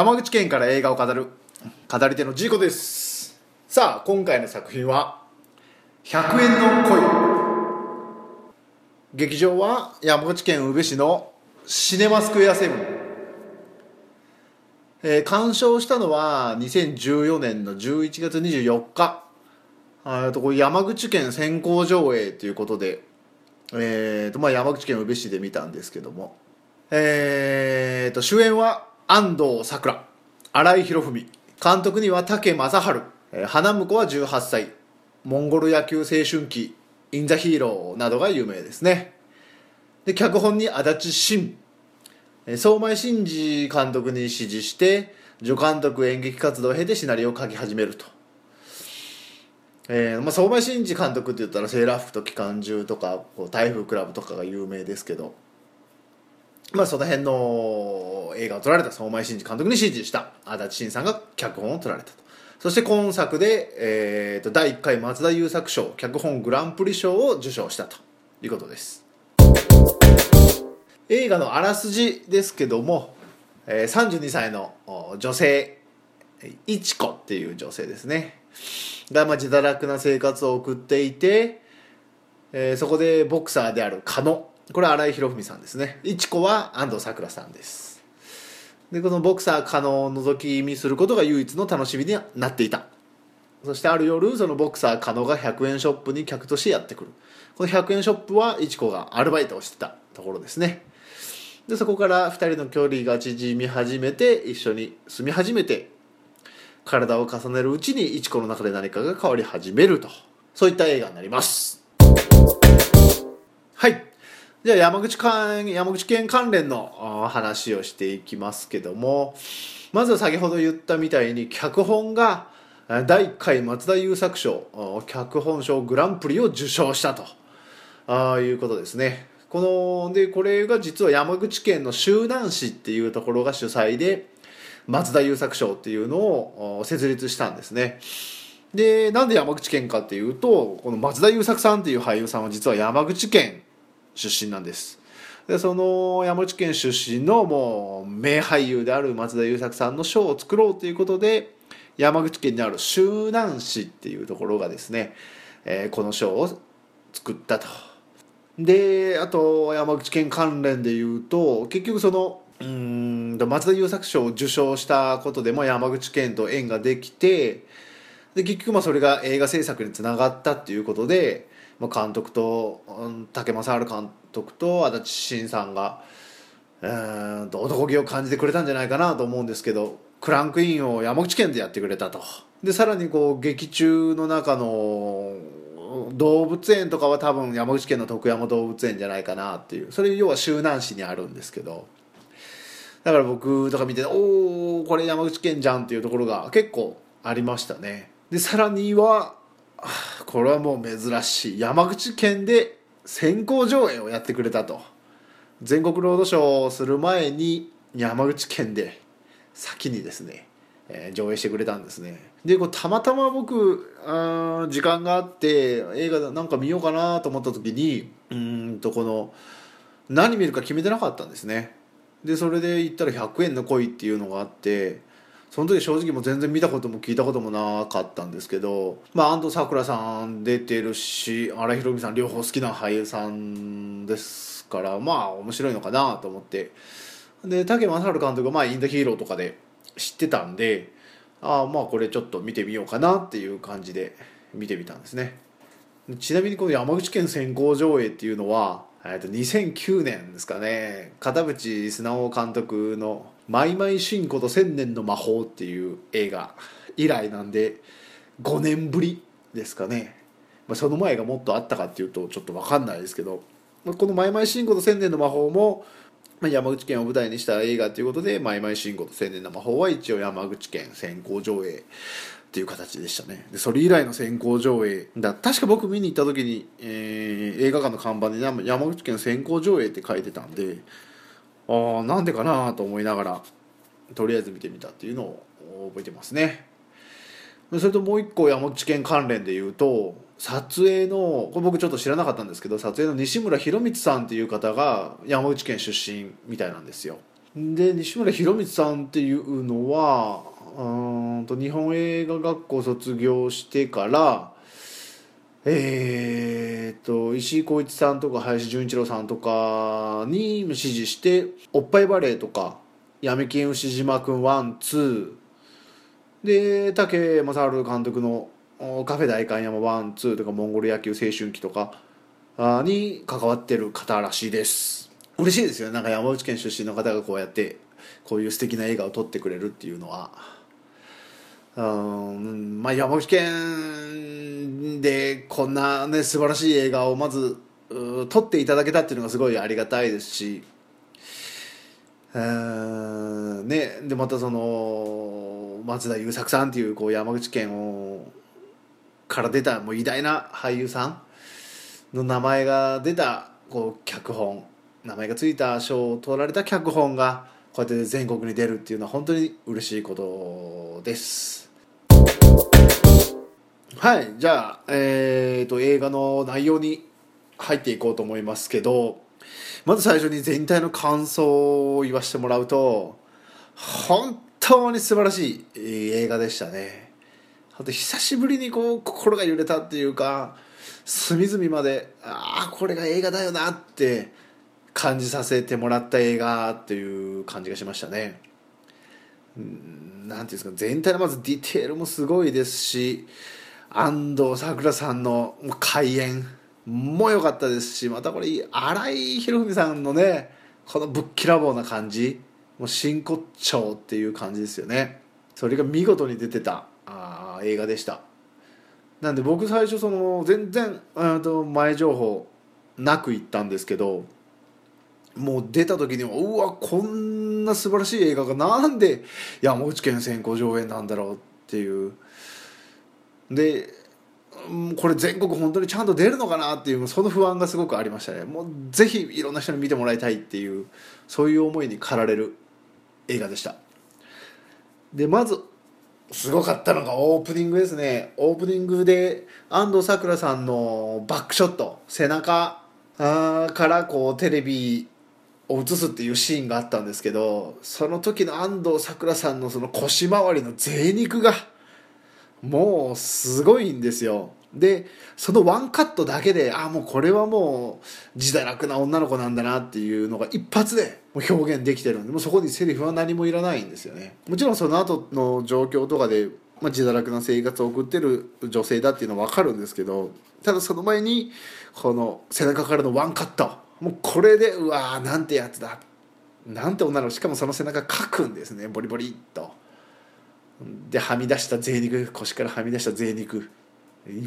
山口県から映画を語る語り手のジーコです。さあ今回の作品は「100円の恋」劇場は山口県宇部市のシネマスクエアセブン、えー、鑑賞したのは2014年の11月24日。あとこれ山口県先行上映ということで、えーとまあ、山口県宇部市で見たんですけども、えーと主演は安藤サクラ新井博文監督には武正治花婿は18歳モンゴル野球青春期イン・ザ・ヒーローなどが有名ですね。で脚本に足立真相馬真司監督に指示して助監督演劇活動を経てシナリオを書き始めると、えーまあ、相馬真司監督って言ったらセーラー服と機関銃とかこう台風クラブとかが有名ですけど。まあその辺の映画を撮られた相馬真司監督に指示した。足立慎さんが脚本を撮られたと。そして今作で、えーと、第1回松田優作賞脚本グランプリ賞を受賞したということです。映画のあらすじですけども、えー、32歳の女性いちこっていう女性ですね。が、まあ、自堕落な生活を送っていて、えー、そこでボクサーである加野これは新井博文さんですね。いちこは安藤サクラさんです。でこのボクサー可能を覗き見することが唯一の楽しみになっていた。そしてある夜そのボクサー可能が100円ショップに客としてやってくる。この100円ショップはいちこがアルバイトをしてたところですね。でそこから2人の距離が縮み始めて一緒に住み始めて体を重ねるうちにいちこの中で何かが変わり始めると。そういった映画になります。はい。じゃあ山口山口県関連の話をしていきますけども。まずは先ほど言ったみたいに脚本が第1回松田優作賞脚本賞グランプリを受賞したと。あいうことですね。このでこれが実は山口県の周南市っていうところが主催で松田優作賞っていうのを設立したんですね。でなんで山口県かっていうとこの松田優作さんっていう俳優さんは実は山口県出身なんですでその山口県出身のもう名俳優である松田優作さんの賞を作ろうということで山口県にある周南市っていうところがですね、えー、この賞を作ったと。であと山口県関連でいうと結局そのうん松田優作賞を受賞したことでも山口県と縁ができてで結局まあそれが映画制作につながったっていうことでまあ、監督と竹正治監督と足立慎さんがうん男気を感じてくれたんじゃないかなと思うんですけどクランクインを山口県でやってくれたと。でさらにこう劇中の中の動物園とかは多分山口県の徳山動物園じゃないかなっていう。それ要は周南市にあるんですけど。だから僕とか見ておおこれ山口県じゃんっていうところが結構ありましたね。でさらにはこれはもう珍しい。山口県で先行上映をやってくれたと。全国ロードショーをする前に山口県で先にですね、えー、上映してくれたんですね。でこうたまたま僕あ時間があって映画なんか見ようかなと思った時にうんとこの何見るか決めてなかったんですね。でそれで言ったら100円の恋っていうのがあってその時正直も全然見たことも聞いたこともなかったんですけど、まあ、安藤サクラさん出てるし荒井博美さん両方好きな俳優さんですからまあ面白いのかなと思って。で武正治監督が、まあ「インドヒーロー」とかで知ってたんでああまあこれちょっと見てみようかなっていう感じで見てみたんですね。ちなみにこの山口県先行上映っていうのはえと2009年ですかね。片渕素直監督の「マイマイシンコと千年の魔法」っていう映画以来なんで5年ぶりですかね、まあ、その前がもっとあったかっていうとちょっと分かんないですけど、まあ、この「マイマイシンコと千年の魔法も」まあ、山口県を舞台にした映画ということで「マイマイシンコと千年の魔法」は一応山口県先行上映っていう形でしたね。でそれ以来の先行上映だ。確か僕見に行った時に、えー、映画館の看板に山口県先行上映って書いてたんでああなんでかなと思いながらとりあえず見てみたっていうのを覚えてますね。それともう一個山口県関連で言うと撮影のこれ僕ちょっと知らなかったんですけど撮影の西村博光さんっていう方が山口県出身みたいなんですよ。で西村博光さんっていうのはうんと日本映画学校卒業してからえー、と石井浩一さんとか林純一郎さんとかに指示して「おっぱいバレー」とか「闇金牛島君ワンツー。で武正治監督の「カフェ大観山ワンツーとか「モンゴル野球青春期」とかに関わってる方らしいです。嬉しいですよ。なんか山口県出身の方がこうやってこういう素敵な映画を撮ってくれるっていうのは。うんまあ山口県でこんなね素晴らしい映画をまず撮っていただけたっていうのがすごいありがたいですしうんねでまたその松田優作さんっていうこう山口県をから出たもう偉大な俳優さんの名前が出たこう脚本名前が付いた賞を取られた脚本がこうやって全国に出るっていうのは本当に嬉しいことです。はいじゃあえーと、映画の内容に入っていこうと思いますけどまず最初に全体の感想を言わせてもらうと本当に素晴らしい映画でしたね。あと久しぶりにこう心が揺れたっていうか隅々までああこれが映画だよなって感じさせてもらった映画っていう感じがしましたね。何ていうんですか全体のまずディテールもすごいですし安藤サクラさんの開演も良かったですしまたこれ新井博文さんのねこのぶっきらぼうな感じもう真骨頂っていう感じですよね。それが見事に出てたあ映画でした。なんで僕最初その全然と前情報なく行ったんですけどもう出た時にはうわこんな素晴らしい映画がなんで山口県先行上映なんだろうっていうでこれ全国本当にちゃんと出るのかなっていうその不安がすごくありましたね。もうぜひいろんな人に見てもらいたいっていうそういう思いに駆られる映画でした。でまずすごかったのがオープニングですね。オープニングで安藤サクラさんのバックショット背中からこうテレビを映すっていうシーンがあったんですけどその時の安藤サクラさんのその腰回りの贅肉がもうすごいんですよ。でそのワンカットだけでああもうこれはもう自堕落な女の子なんだなっていうのが一発でもう表現できてるんでもうそこにセリフは何もいらないんですよね。もちろんその後の状況とかで、まあ、自堕落な生活を送ってる女性だっていうのは分かるんですけどただその前にこの背中からのワンカット。もうこれでうわーなんてやつだ。なんて女の子。しかもその背中かくんですね。ボリボリっと。ではみ出した贅肉腰からはみ出した贅肉。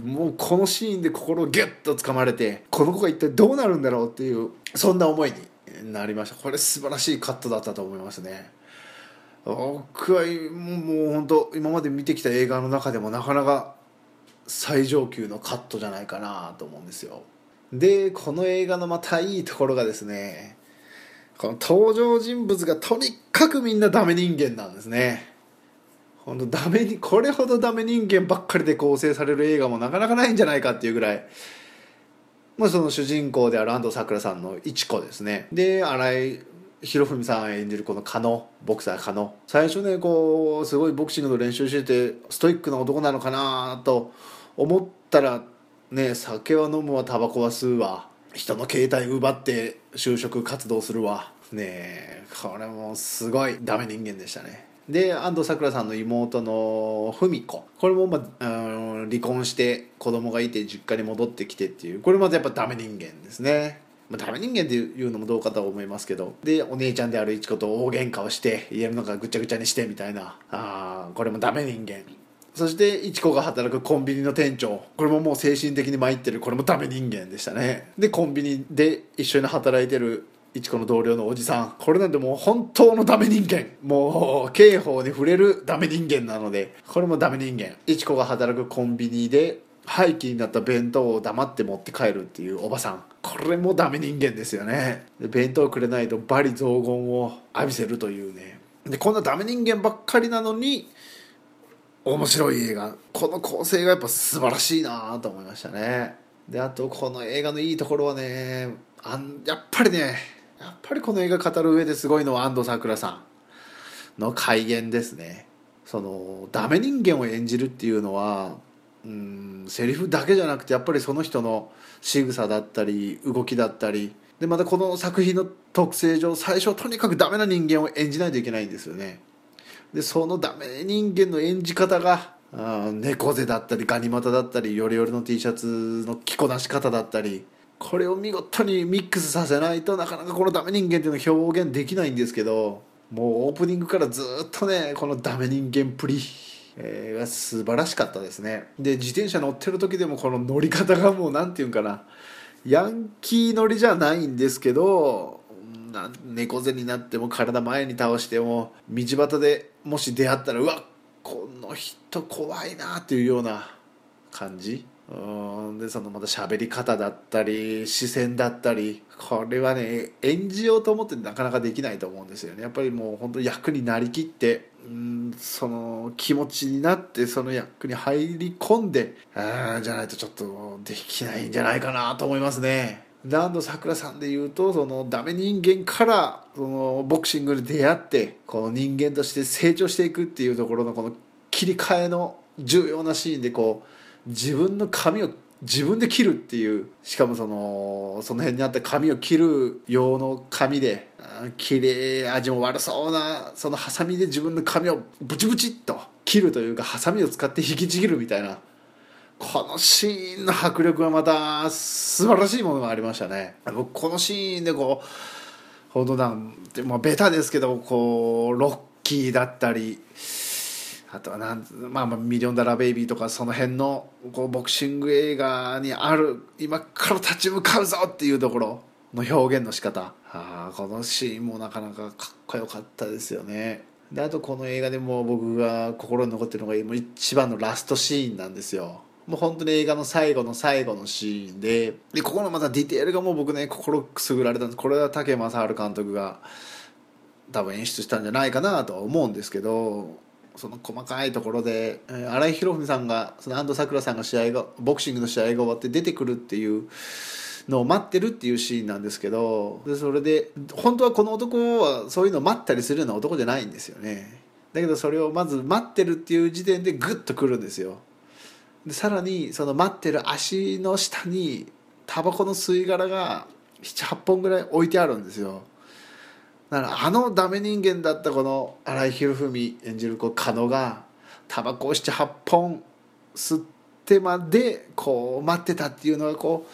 もうこのシーンで心をギュッとつかまれてこの子が一体どうなるんだろうっていうそんな思いになりました。これ素晴らしいカットだったと思いますね。僕はもう本当今まで見てきた映画の中でもなかなか最上級のカットじゃないかなと思うんですよ。でこの映画のまたいいところがですねこの登場人物がとにかくみんなダメ人間なんですね。本当ダメにこれほどダメ人間ばっかりで構成される映画もなかなかないんじゃないかっていうぐらい、まあ、その主人公である安藤サクラさんの一子ですね。で新井博文さん演じるこの加納ボクサー加納最初ねこうすごいボクシングの練習しててストイックな男なのかなと思ったらね酒は飲むわタバコは吸うわ。人の携帯奪って就職活動するわ。ねえこれもすごいダメ人間でしたね。で安藤サクラさんの妹の文子。これも、まあ、離婚して子供がいて実家に戻ってきてっていう。これまたやっぱダメ人間ですね、まあ、ダメ人間っていうのもどうかとは思いますけど。でお姉ちゃんであるいち子と大喧嘩をして家の中ぐちゃぐちゃにしてみたいな。あこれもダメ人間。そしていち子が働くコンビニの店長。これももう精神的に参ってる。これもダメ人間でしたね。でコンビニで一緒に働いてる一子の同僚のおじさん。これなんてもう本当のダメ人間。もう刑法に触れるダメ人間なので。これもダメ人間。一子が働くコンビニで廃棄になった弁当を黙って持って帰るっていうおばさん。これもダメ人間ですよね。弁当くれないと罵詈雑言を浴びせるというね。でこんなダメ人間ばっかりなのに面白い映画。この構成がやっぱ素晴らしいなと思いましたね。であとこの映画のいいところはねあんやっぱりねやっぱりこの映画語る上ですごいのは安藤サクラさんの怪言ですね。そのダメ人間を演じるっていうのはうんセリフだけじゃなくてやっぱりその人の仕草だったり動きだったり。でまたこの作品の特性上最初はとにかくダメな人間を演じないといけないんですよね。でそのダメ人間の演じ方が猫背だったりガニ股だったりヨレヨレの T シャツの着こなし方だったりこれを見事にミックスさせないとなかなかこのダメ人間っていうのを表現できないんですけどもうオープニングからずっとねこのダメ人間プリえー、が素晴らしかったですね。で自転車乗ってる時でもこの乗り方がもう何て言うんかな。ヤンキー乗りじゃないんですけど猫背になっても体前に倒しても道端でもし出会ったらうわこの人怖いなっていうような感じ。うんでそのまた喋り方だったり視線だったりこれはね演じようと思ってなかなかできないと思うんですよねやっぱりもう本当役になりきってうんその気持ちになってその役に入り込んであじゃないとちょっとできないんじゃないかなと思いますね。ランドさくらさんで言うとそのダメ人間からそのボクシングで出会ってこの人間として成長していくっていうところのこの切り替えの重要なシーンでこう自分の髪を自分で切るっていうしかもそのその辺にあった髪を切る用の紙で綺麗味も悪そうなそのハサミで自分の髪をブチブチっと切るというかハサミを使って引きちぎるみたいなこのシーンの迫力はまた素晴らしいものがありましたね。僕このシーンでこう本当なんてまあベタですけどこうロッキーだったりあとはなん、まあ、まあミリオンダラベイビーとかその辺のこうボクシング映画にある今から立ち向かうぞっていうところの表現の仕方。あこのシーンもなかなかかっこよかったですよね。であとこの映画でも僕が心に残ってるのが一番のラストシーンなんですよ。もう本当に映画の最後の最後のシーンででここのまたディテールがもう僕ね心くすぐられたんです。これは武正治監督が多分演出したんじゃないかなとは思うんですけどその細かいところで、え、新井博文さんがその安藤サクラさんが試合がボクシングの試合が終わって出てくるっていうのを待ってるっていうシーンなんですけどでそれで本当はこの男はそういうのを待ったりするような男じゃないんですよね。だけどそれをまず待ってるっていう時点でグッとくるんですよ。でさらにその待ってる足の下にタバコの吸い殻が78本ぐらい置いてあるんですよ。だからあのダメ人間だったこの新井博文演じるこう狩野がタバコを78本吸ってまでこう待ってたっていうのがこう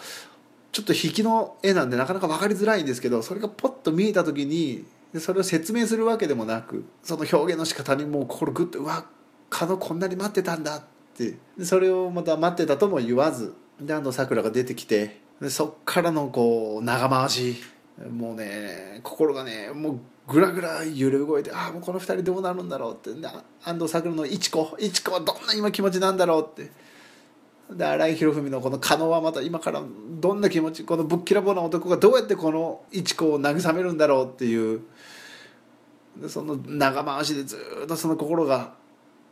ちょっと引きの絵なんでなかなか分かりづらいんですけどそれがポッと見えた時にそれを説明するわけでもなくその表現の仕方にもう心グッとうわ狩野こんなに待ってたんだってそれをまた待ってたとも言わずで安藤サクラが出てきてでそっからのこう長回しもうね心がねもうぐらぐら揺れ動いてああもうこの2人どうなるんだろうって。安藤サクラのいちこいちこはどんな今気持ちなんだろうって。で新井博文のこの狩野はまた今からどんな気持ちこのぶっきらぼうな男がどうやってこの一子を慰めるんだろうっていう。でその長回しでずっとその心が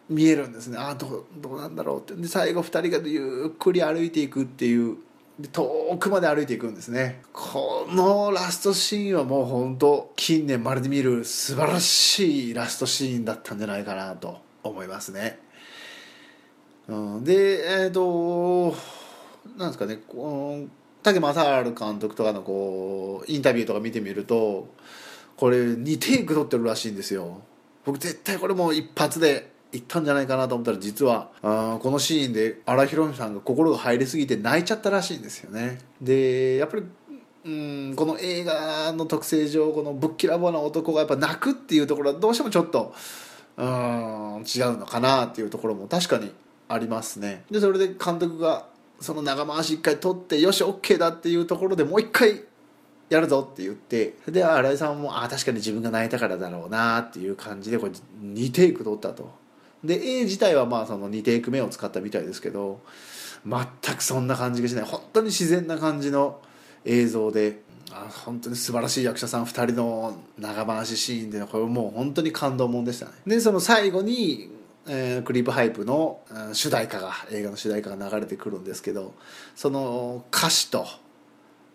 見えるんですね。ああどうどうなんだろうって。で最後2人がゆっくり歩いていくっていう。で遠くまで歩いていくんですね。このラストシーンはもう本当近年まるで見る素晴らしいラストシーンだったんじゃないかなと思いますね。うん、でえっ、ー、となんですかねこの武正治監督とかのこうインタビューとか見てみるとこれ2テイク撮ってるらしいんですよ。僕絶対これもう一発でいったんじゃないかなと思ったら実はあこのシーンで荒井博美さんが心が入りすぎて泣いちゃったらしいんですよね。でやっぱりうんこの映画の特性上このぶっきらぼうな男がやっぱ泣くっていうところはどうしてもちょっとうん違うのかなっていうところも確かにありますね。でそれで監督がその長回し一回取ってよし OK だっていうところでもう一回やるぞって言ってで新井さんもあ確かに自分が泣いたからだろうなっていう感じでこれ2テイク取ったと。で A 自体はまあその2テイク目を使ったみたいですけど全くそんな感じがしない。本当に自然な感じの映像であ本当に素晴らしい役者さん2人の長回しシーンでこれもう本当に感動もんでしたね。でその最後にえー、クリープハイプの主題歌が映画の主題歌が流れてくるんですけどその歌詞と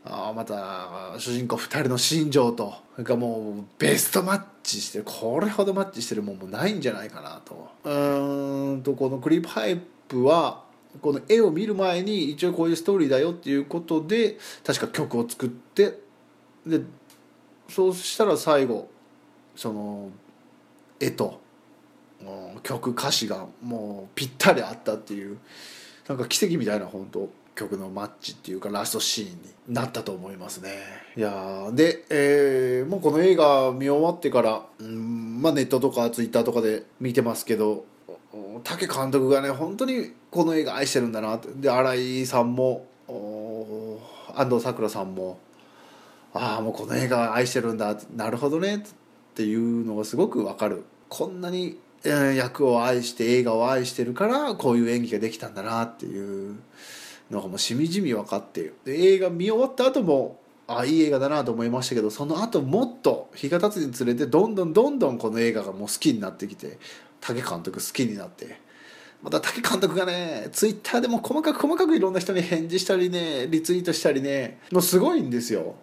あまた主人公2人の心情とそれかもうベストマッチしてる。これほどマッチしてるもんもないんじゃないかなと。うーんとこのクリープハイプはこの絵を見る前に一応こういうストーリーだよっていうことで確か曲を作ってでそうしたら最後その絵と曲歌詞がもうぴったりあったっていう。なんか奇跡みたいな本当曲のマッチっていうかラストシーンになったと思いますね。いやで、えー、もうこの映画見終わってから、うんまあ、ネットとかツイッターとかで見てますけど武監督がね本当にこの映画愛してるんだなって。で新井さんも安藤サクラさんもああもうこの映画愛してるんだなるほどねっていうのがすごくわかる。こんなに役を愛して映画を愛してるからこういう演技ができたんだなっていうのがもうしみじみ分かってで映画見終わった後もあいい映画だなと思いましたけどその後もっと日が経つにつれてどんどんどんどんこの映画がもう好きになってきて武監督好きになってまた武監督がねツイッターでも細かく細かくいろんな人に返事したりねリツイートしたりねもうすごいんですよ。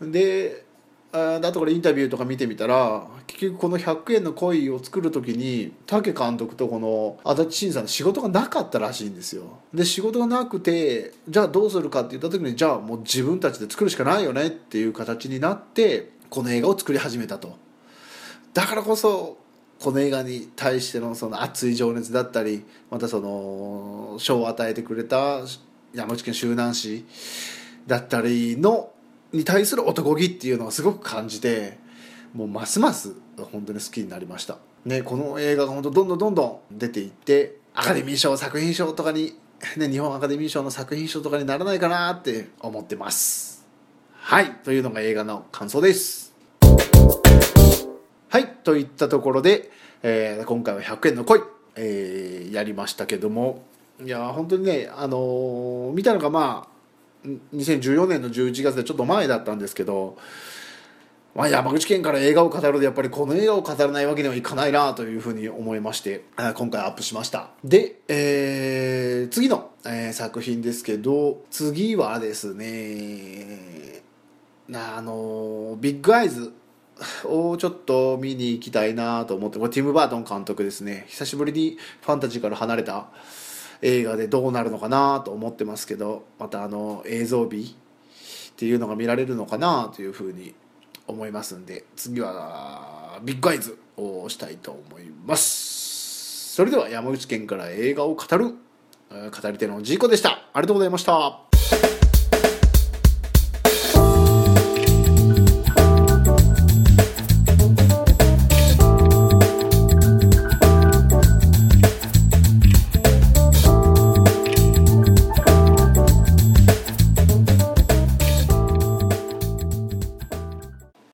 であとこれインタビューとか見てみたら結局この100円の恋を作る時に武監督とこの足立慎さんの仕事がなかったらしいんですよ。で仕事がなくてじゃあどうするかって言った時にじゃあもう自分たちで作るしかないよねっていう形になってこの映画を作り始めたと。だからこそこの映画に対してのその熱い情熱だったりまたその賞を与えてくれた山口県周南市だったりのに対する男気っていうのをすごく感じてもうますます本当に好きになりました。ねこの映画が本当どんどんどんどん出ていってアカデミー賞作品賞とかに、ね、日本アカデミー賞の作品賞とかにならないかなって思ってます。はいというのが映画の感想です。はいといったところで、えー、今回は100円の恋、えー、やりましたけどもいや本当にねあのー、見たのがまあ2014年の11月でちょっと前だったんですけど、まあ、山口県から映画を語るとやっぱりこの映画を語らないわけにはいかないなというふうに思いまして今回アップしました。で、えー、次の、えー、作品ですけど次はですねあのビッグアイズをちょっと見に行きたいなと思ってこれティム・バートン監督ですね。久しぶりにファンタジーから離れた映画でどうなるのかなと思ってますけどまたあの映像美っていうのが見られるのかなというふうに思いますんで次はビッグアイズをしたいと思います。それでは山口県から映画を語る語り手のジーコでした。ありがとうございました。